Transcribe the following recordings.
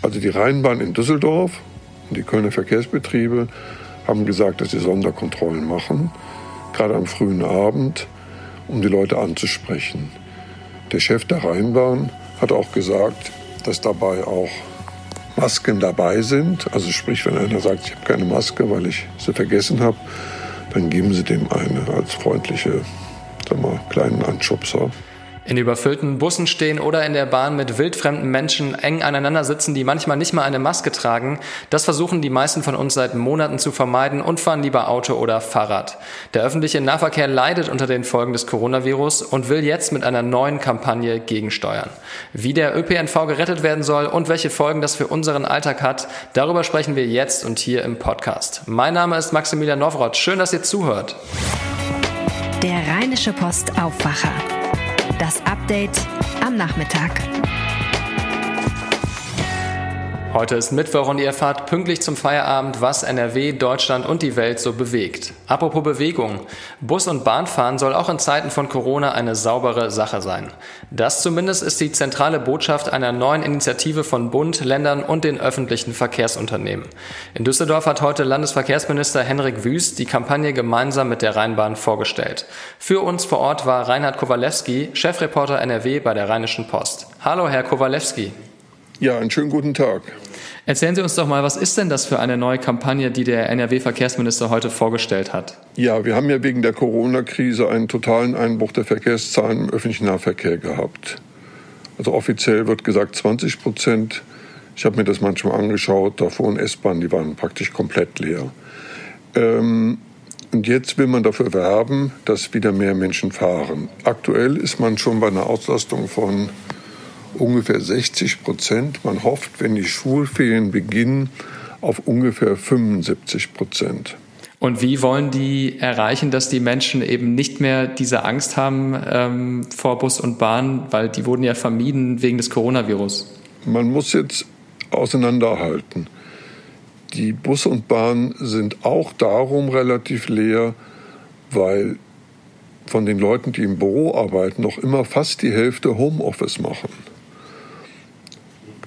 Also die Rheinbahn in Düsseldorf und die Kölner Verkehrsbetriebe haben gesagt, dass sie Sonderkontrollen machen, gerade am frühen Abend, um die Leute anzusprechen. Der Chef der Rheinbahn hat auch gesagt, dass dabei auch Masken dabei sind. Also sprich, wenn einer sagt, ich habe keine Maske, weil ich sie vergessen habe, dann geben sie dem eine als freundliche, sag mal, kleinen Anschubser. In überfüllten Bussen stehen oder in der Bahn mit wildfremden Menschen eng aneinander sitzen, die manchmal nicht mal eine Maske tragen. Das versuchen die meisten von uns seit Monaten zu vermeiden und fahren lieber Auto oder Fahrrad. Der öffentliche Nahverkehr leidet unter den Folgen des Coronavirus und will jetzt mit einer neuen Kampagne gegensteuern. Wie der ÖPNV gerettet werden soll und welche Folgen das für unseren Alltag hat, darüber sprechen wir jetzt und hier im Podcast. Mein Name ist Maximilian Nowroth. Schön, dass ihr zuhört. Der Rheinische Post Aufwacher. Das Update am Nachmittag. Heute ist Mittwoch und ihr erfahrt pünktlich zum Feierabend, was NRW, Deutschland und die Welt so bewegt. Apropos Bewegung. Bus- und Bahnfahren soll auch in Zeiten von Corona eine saubere Sache sein. Das zumindest ist die zentrale Botschaft einer neuen Initiative von Bund, Ländern und den öffentlichen Verkehrsunternehmen. In Düsseldorf hat heute Landesverkehrsminister Henrik Wüst die Kampagne gemeinsam mit der Rheinbahn vorgestellt. Für uns vor Ort war Reinhard Kowalewski, Chefreporter NRW bei der Rheinischen Post. Hallo, Herr Kowalewski. Ja, einen schönen guten Tag. Erzählen Sie uns doch mal, was ist denn das für eine neue Kampagne, die der NRW-Verkehrsminister heute vorgestellt hat? Ja, wir haben ja wegen der Corona-Krise einen totalen Einbruch der Verkehrszahlen im öffentlichen Nahverkehr gehabt. Also offiziell wird gesagt 20 Prozent. Ich habe mir das manchmal angeschaut, davor in S-Bahn, die waren praktisch komplett leer. Ähm, und jetzt will man dafür werben, dass wieder mehr Menschen fahren. Aktuell ist man schon bei einer Auslastung von ungefähr 60 Prozent. Man hofft, wenn die Schulferien beginnen, auf ungefähr 75 Prozent. Und wie wollen die erreichen, dass die Menschen eben nicht mehr diese Angst haben ähm, vor Bus und Bahn, weil die wurden ja vermieden wegen des Coronavirus? Man muss jetzt auseinanderhalten. Die Busse und Bahnen sind auch darum relativ leer, weil von den Leuten, die im Büro arbeiten, noch immer fast die Hälfte Homeoffice machen.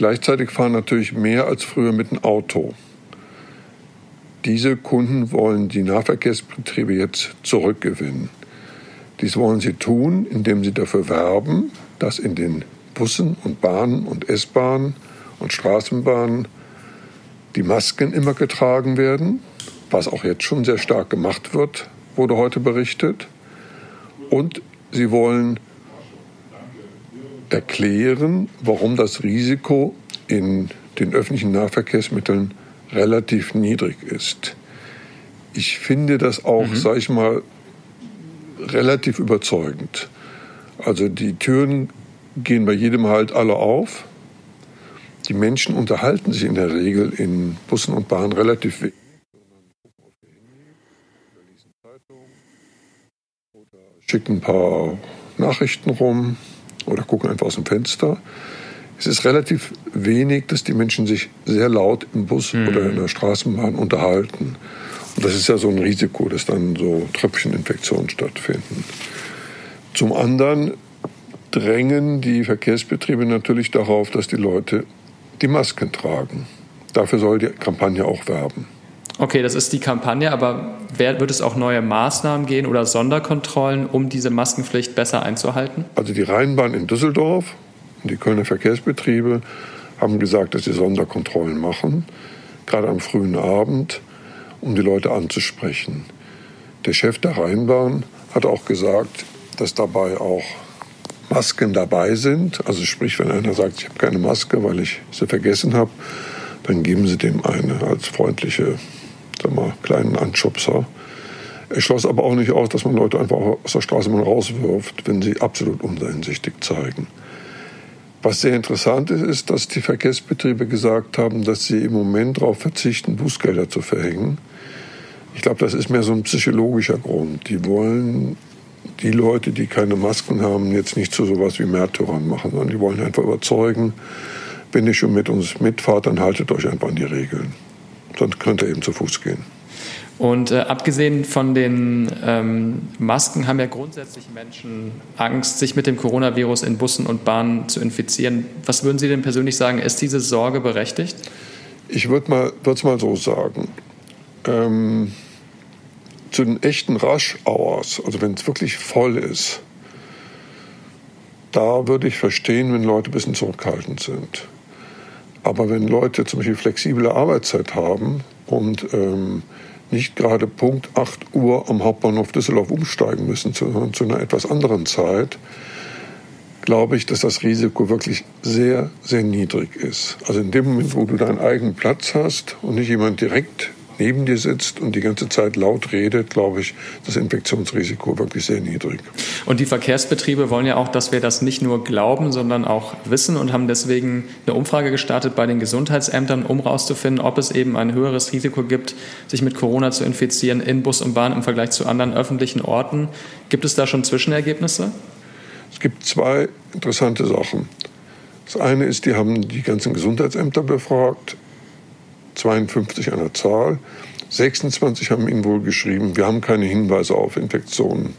Gleichzeitig fahren natürlich mehr als früher mit dem Auto. Diese Kunden wollen die Nahverkehrsbetriebe jetzt zurückgewinnen. Dies wollen sie tun, indem sie dafür werben, dass in den Bussen und Bahnen und S-Bahnen und Straßenbahnen die Masken immer getragen werden, was auch jetzt schon sehr stark gemacht wird, wurde heute berichtet. Und sie wollen erklären, warum das Risiko in den öffentlichen Nahverkehrsmitteln relativ niedrig ist. Ich finde das auch, mhm. sage ich mal, relativ überzeugend. Also die Türen gehen bei jedem Halt alle auf. Die Menschen unterhalten sich in der Regel in Bussen und Bahnen relativ wenig. Schicken ein paar Nachrichten rum, oder gucken einfach aus dem Fenster. Es ist relativ wenig, dass die Menschen sich sehr laut im Bus mhm. oder in der Straßenbahn unterhalten. Und das ist ja so ein Risiko, dass dann so Tröpfcheninfektionen stattfinden. Zum anderen drängen die Verkehrsbetriebe natürlich darauf, dass die Leute die Masken tragen. Dafür soll die Kampagne auch werben. Okay, das ist die Kampagne, aber wird es auch neue Maßnahmen gehen oder Sonderkontrollen, um diese Maskenpflicht besser einzuhalten? Also die Rheinbahn in Düsseldorf und die Kölner Verkehrsbetriebe haben gesagt, dass sie Sonderkontrollen machen, gerade am frühen Abend, um die Leute anzusprechen. Der Chef der Rheinbahn hat auch gesagt, dass dabei auch Masken dabei sind. Also sprich, wenn einer sagt, ich habe keine Maske, weil ich sie vergessen habe, dann geben sie dem eine als freundliche sag mal, kleinen Anschubser. Er schloss aber auch nicht aus, dass man Leute einfach aus der Straße mal rauswirft, wenn sie absolut uneinsichtig zeigen. Was sehr interessant ist, ist, dass die Verkehrsbetriebe gesagt haben, dass sie im Moment darauf verzichten, Bußgelder zu verhängen. Ich glaube, das ist mehr so ein psychologischer Grund. Die wollen die Leute, die keine Masken haben, jetzt nicht zu sowas wie Märtyrern machen, sondern die wollen einfach überzeugen, wenn ihr schon mit uns mitfahrt, dann haltet euch einfach an die Regeln. Sonst könnt ihr eben zu Fuß gehen. Und äh, abgesehen von den ähm, Masken haben ja grundsätzlich Menschen Angst, sich mit dem Coronavirus in Bussen und Bahnen zu infizieren. Was würden Sie denn persönlich sagen? Ist diese Sorge berechtigt? Ich würde mal, es mal so sagen. Ähm, zu den echten Rush-Hours, also wenn es wirklich voll ist, da würde ich verstehen, wenn Leute ein bisschen zurückhaltend sind. Aber wenn Leute zum Beispiel flexible Arbeitszeit haben und ähm, nicht gerade Punkt 8 Uhr am Hauptbahnhof Düsseldorf umsteigen müssen, sondern zu einer etwas anderen Zeit, glaube ich, dass das Risiko wirklich sehr, sehr niedrig ist. Also in dem Moment, wo du deinen eigenen Platz hast und nicht jemand direkt neben dir sitzt und die ganze Zeit laut redet, glaube ich, das Infektionsrisiko wirklich sehr niedrig. Und die Verkehrsbetriebe wollen ja auch, dass wir das nicht nur glauben, sondern auch wissen und haben deswegen eine Umfrage gestartet bei den Gesundheitsämtern, um herauszufinden, ob es eben ein höheres Risiko gibt, sich mit Corona zu infizieren in Bus und Bahn im Vergleich zu anderen öffentlichen Orten. Gibt es da schon Zwischenergebnisse? Es gibt zwei interessante Sachen. Das eine ist, die haben die ganzen Gesundheitsämter befragt 52 an der Zahl. 26 haben ihnen wohl geschrieben, wir haben keine Hinweise auf Infektionen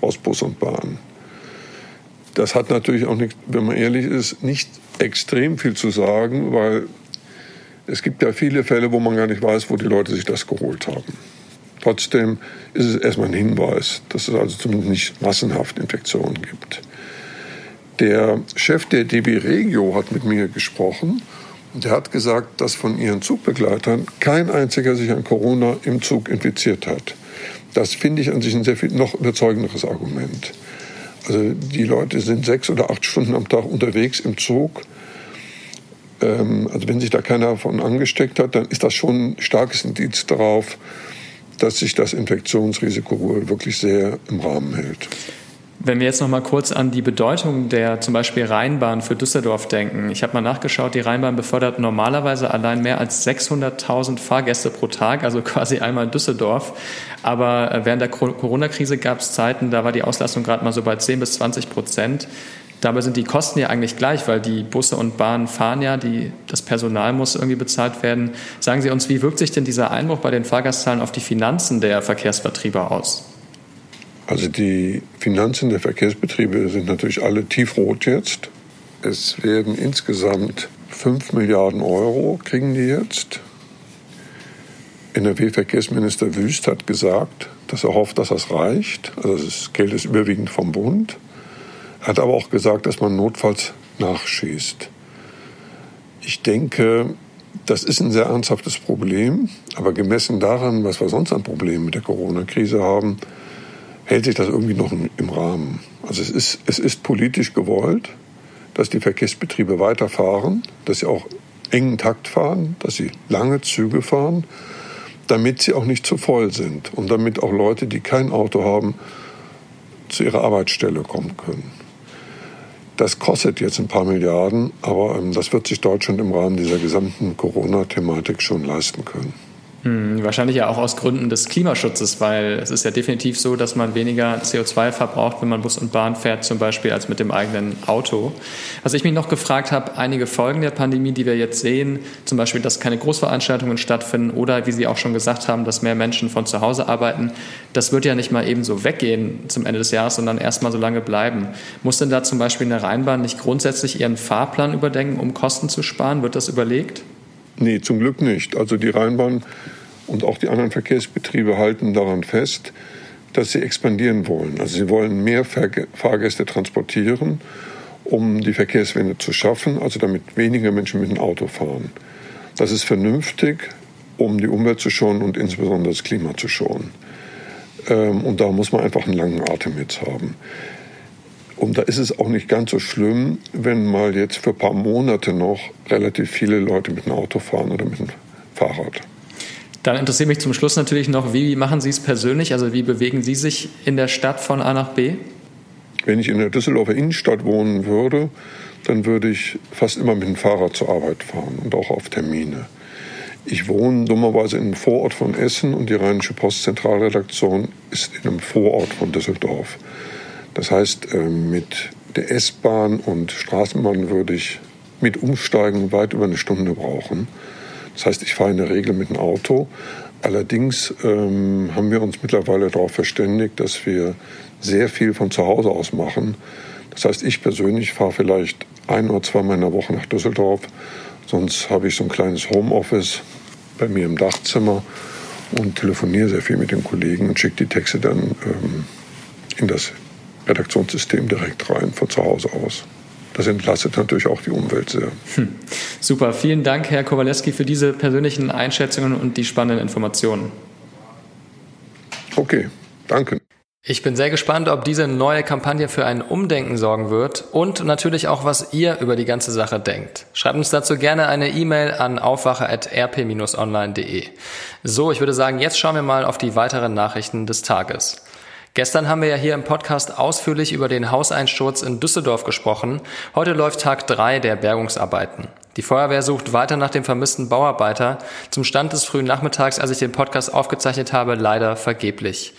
aus Bus und Bahn. Das hat natürlich auch nicht, wenn man ehrlich ist, nicht extrem viel zu sagen, weil es gibt ja viele Fälle, wo man gar nicht weiß, wo die Leute sich das geholt haben. Trotzdem ist es erstmal ein Hinweis, dass es also zumindest nicht massenhaft Infektionen gibt. Der Chef der DB Regio hat mit mir gesprochen der hat gesagt, dass von ihren Zugbegleitern kein einziger sich an Corona im Zug infiziert hat. Das finde ich an sich ein sehr viel noch überzeugenderes Argument. Also die Leute sind sechs oder acht Stunden am Tag unterwegs im Zug. Ähm, also wenn sich da keiner davon angesteckt hat, dann ist das schon ein starkes Indiz darauf, dass sich das Infektionsrisiko wohl wirklich sehr im Rahmen hält. Wenn wir jetzt noch mal kurz an die Bedeutung der zum Beispiel Rheinbahn für Düsseldorf denken. Ich habe mal nachgeschaut, die Rheinbahn befördert normalerweise allein mehr als 600.000 Fahrgäste pro Tag, also quasi einmal Düsseldorf. Aber äh, während der Corona-Krise gab es Zeiten, da war die Auslastung gerade mal so bei 10 bis 20 Prozent. Dabei sind die Kosten ja eigentlich gleich, weil die Busse und Bahnen fahren ja, die, das Personal muss irgendwie bezahlt werden. Sagen Sie uns, wie wirkt sich denn dieser Einbruch bei den Fahrgastzahlen auf die Finanzen der Verkehrsvertrieber aus? Also die Finanzen der Verkehrsbetriebe sind natürlich alle tiefrot jetzt. Es werden insgesamt 5 Milliarden Euro kriegen die jetzt. NRW-Verkehrsminister Wüst hat gesagt, dass er hofft, dass das reicht. Also das Geld ist überwiegend vom Bund. Er hat aber auch gesagt, dass man notfalls nachschießt. Ich denke, das ist ein sehr ernsthaftes Problem, aber gemessen daran, was wir sonst an Problemen mit der Corona-Krise haben, hält sich das irgendwie noch im Rahmen. Also es ist, es ist politisch gewollt, dass die Verkehrsbetriebe weiterfahren, dass sie auch engen Takt fahren, dass sie lange Züge fahren, damit sie auch nicht zu voll sind und damit auch Leute, die kein Auto haben, zu ihrer Arbeitsstelle kommen können. Das kostet jetzt ein paar Milliarden, aber ähm, das wird sich Deutschland im Rahmen dieser gesamten Corona-Thematik schon leisten können. Hm, wahrscheinlich ja auch aus Gründen des Klimaschutzes, weil es ist ja definitiv so, dass man weniger CO2 verbraucht, wenn man Bus und Bahn fährt, zum Beispiel als mit dem eigenen Auto. Was ich mich noch gefragt habe, einige Folgen der Pandemie, die wir jetzt sehen, zum Beispiel, dass keine Großveranstaltungen stattfinden oder, wie Sie auch schon gesagt haben, dass mehr Menschen von zu Hause arbeiten, das wird ja nicht mal eben so weggehen zum Ende des Jahres, sondern erst mal so lange bleiben. Muss denn da zum Beispiel eine Rheinbahn nicht grundsätzlich ihren Fahrplan überdenken, um Kosten zu sparen? Wird das überlegt? Nee, zum Glück nicht. Also die Rheinbahn und auch die anderen Verkehrsbetriebe halten daran fest, dass sie expandieren wollen. Also sie wollen mehr Fahrgäste transportieren, um die Verkehrswende zu schaffen, also damit weniger Menschen mit dem Auto fahren. Das ist vernünftig, um die Umwelt zu schonen und insbesondere das Klima zu schonen. Ähm, und da muss man einfach einen langen Atem jetzt haben. Und da ist es auch nicht ganz so schlimm, wenn mal jetzt für ein paar Monate noch relativ viele Leute mit dem Auto fahren oder mit dem Fahrrad. Dann interessiert mich zum Schluss natürlich noch, wie machen Sie es persönlich? Also wie bewegen Sie sich in der Stadt von A nach B? Wenn ich in der Düsseldorfer Innenstadt wohnen würde, dann würde ich fast immer mit dem Fahrrad zur Arbeit fahren und auch auf Termine. Ich wohne dummerweise in einem Vorort von Essen und die Rheinische Post Zentralredaktion ist in einem Vorort von Düsseldorf. Das heißt, äh, mit der S-Bahn und Straßenbahn würde ich mit Umsteigen weit über eine Stunde brauchen. Das heißt, ich fahre in der Regel mit dem Auto. Allerdings ähm, haben wir uns mittlerweile darauf verständigt, dass wir sehr viel von zu Hause aus machen. Das heißt, ich persönlich fahre vielleicht ein oder zweimal in der Woche nach Düsseldorf. Sonst habe ich so ein kleines Homeoffice bei mir im Dachzimmer und telefoniere sehr viel mit den Kollegen und schicke die Texte dann ähm, in das Redaktionssystem direkt rein von zu Hause aus. Das entlastet natürlich auch die Umwelt sehr. Hm. Super, vielen Dank, Herr Kowaleski, für diese persönlichen Einschätzungen und die spannenden Informationen. Okay, danke. Ich bin sehr gespannt, ob diese neue Kampagne für ein Umdenken sorgen wird und natürlich auch, was ihr über die ganze Sache denkt. Schreibt uns dazu gerne eine E-Mail an aufwache.rp-online.de. So, ich würde sagen, jetzt schauen wir mal auf die weiteren Nachrichten des Tages. Gestern haben wir ja hier im Podcast ausführlich über den Hauseinsturz in Düsseldorf gesprochen. Heute läuft Tag drei der Bergungsarbeiten. Die Feuerwehr sucht weiter nach dem vermissten Bauarbeiter. Zum Stand des frühen Nachmittags, als ich den Podcast aufgezeichnet habe, leider vergeblich.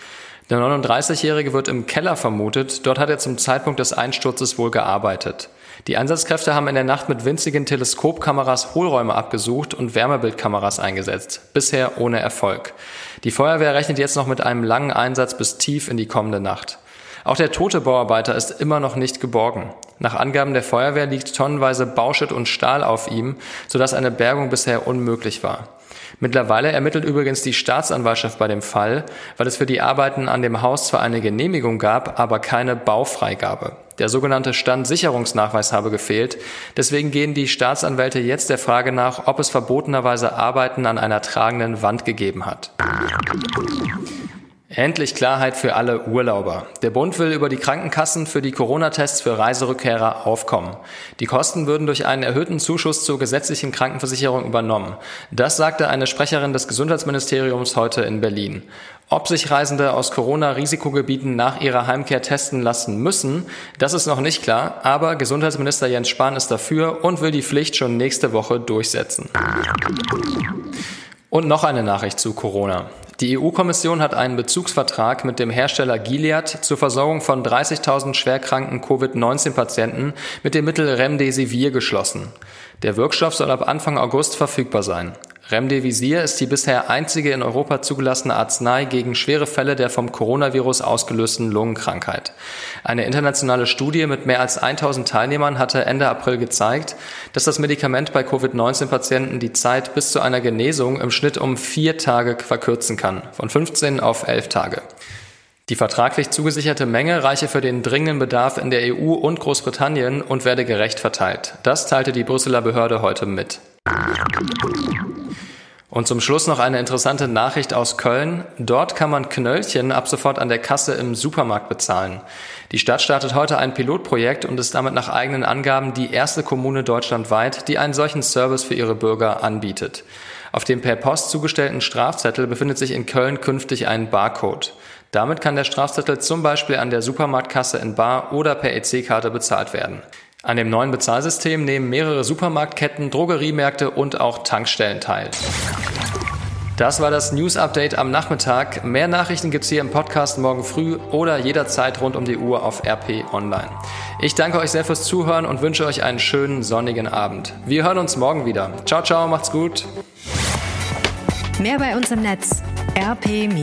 Der 39-Jährige wird im Keller vermutet. Dort hat er zum Zeitpunkt des Einsturzes wohl gearbeitet. Die Einsatzkräfte haben in der Nacht mit winzigen Teleskopkameras Hohlräume abgesucht und Wärmebildkameras eingesetzt. Bisher ohne Erfolg. Die Feuerwehr rechnet jetzt noch mit einem langen Einsatz bis tief in die kommende Nacht. Auch der tote Bauarbeiter ist immer noch nicht geborgen. Nach Angaben der Feuerwehr liegt tonnenweise Bauschutt und Stahl auf ihm, sodass eine Bergung bisher unmöglich war. Mittlerweile ermittelt übrigens die Staatsanwaltschaft bei dem Fall, weil es für die Arbeiten an dem Haus zwar eine Genehmigung gab, aber keine Baufreigabe. Der sogenannte Standsicherungsnachweis habe gefehlt. Deswegen gehen die Staatsanwälte jetzt der Frage nach, ob es verbotenerweise Arbeiten an einer tragenden Wand gegeben hat. Endlich Klarheit für alle Urlauber. Der Bund will über die Krankenkassen für die Corona-Tests für Reiserückkehrer aufkommen. Die Kosten würden durch einen erhöhten Zuschuss zur gesetzlichen Krankenversicherung übernommen. Das sagte eine Sprecherin des Gesundheitsministeriums heute in Berlin. Ob sich Reisende aus Corona-Risikogebieten nach ihrer Heimkehr testen lassen müssen, das ist noch nicht klar, aber Gesundheitsminister Jens Spahn ist dafür und will die Pflicht schon nächste Woche durchsetzen. Und noch eine Nachricht zu Corona. Die EU-Kommission hat einen Bezugsvertrag mit dem Hersteller Gilead zur Versorgung von 30.000 schwerkranken Covid-19-Patienten mit dem Mittel Remdesivir geschlossen. Der Wirkstoff soll ab Anfang August verfügbar sein. Remdesivir ist die bisher einzige in Europa zugelassene Arznei gegen schwere Fälle der vom Coronavirus ausgelösten Lungenkrankheit. Eine internationale Studie mit mehr als 1000 Teilnehmern hatte Ende April gezeigt, dass das Medikament bei Covid-19-Patienten die Zeit bis zu einer Genesung im Schnitt um vier Tage verkürzen kann, von 15 auf 11 Tage. Die vertraglich zugesicherte Menge reiche für den dringenden Bedarf in der EU und Großbritannien und werde gerecht verteilt. Das teilte die Brüsseler Behörde heute mit. Und zum Schluss noch eine interessante Nachricht aus Köln. Dort kann man Knöllchen ab sofort an der Kasse im Supermarkt bezahlen. Die Stadt startet heute ein Pilotprojekt und ist damit nach eigenen Angaben die erste Kommune deutschlandweit, die einen solchen Service für ihre Bürger anbietet. Auf dem per Post zugestellten Strafzettel befindet sich in Köln künftig ein Barcode. Damit kann der Strafzettel zum Beispiel an der Supermarktkasse in Bar oder per EC-Karte bezahlt werden. An dem neuen Bezahlsystem nehmen mehrere Supermarktketten, Drogeriemärkte und auch Tankstellen teil. Das war das News Update am Nachmittag. Mehr Nachrichten gibt's hier im Podcast morgen früh oder jederzeit rund um die Uhr auf RP Online. Ich danke euch sehr fürs Zuhören und wünsche euch einen schönen sonnigen Abend. Wir hören uns morgen wieder. Ciao, ciao, macht's gut. Mehr bei uns im Netz rp-online.de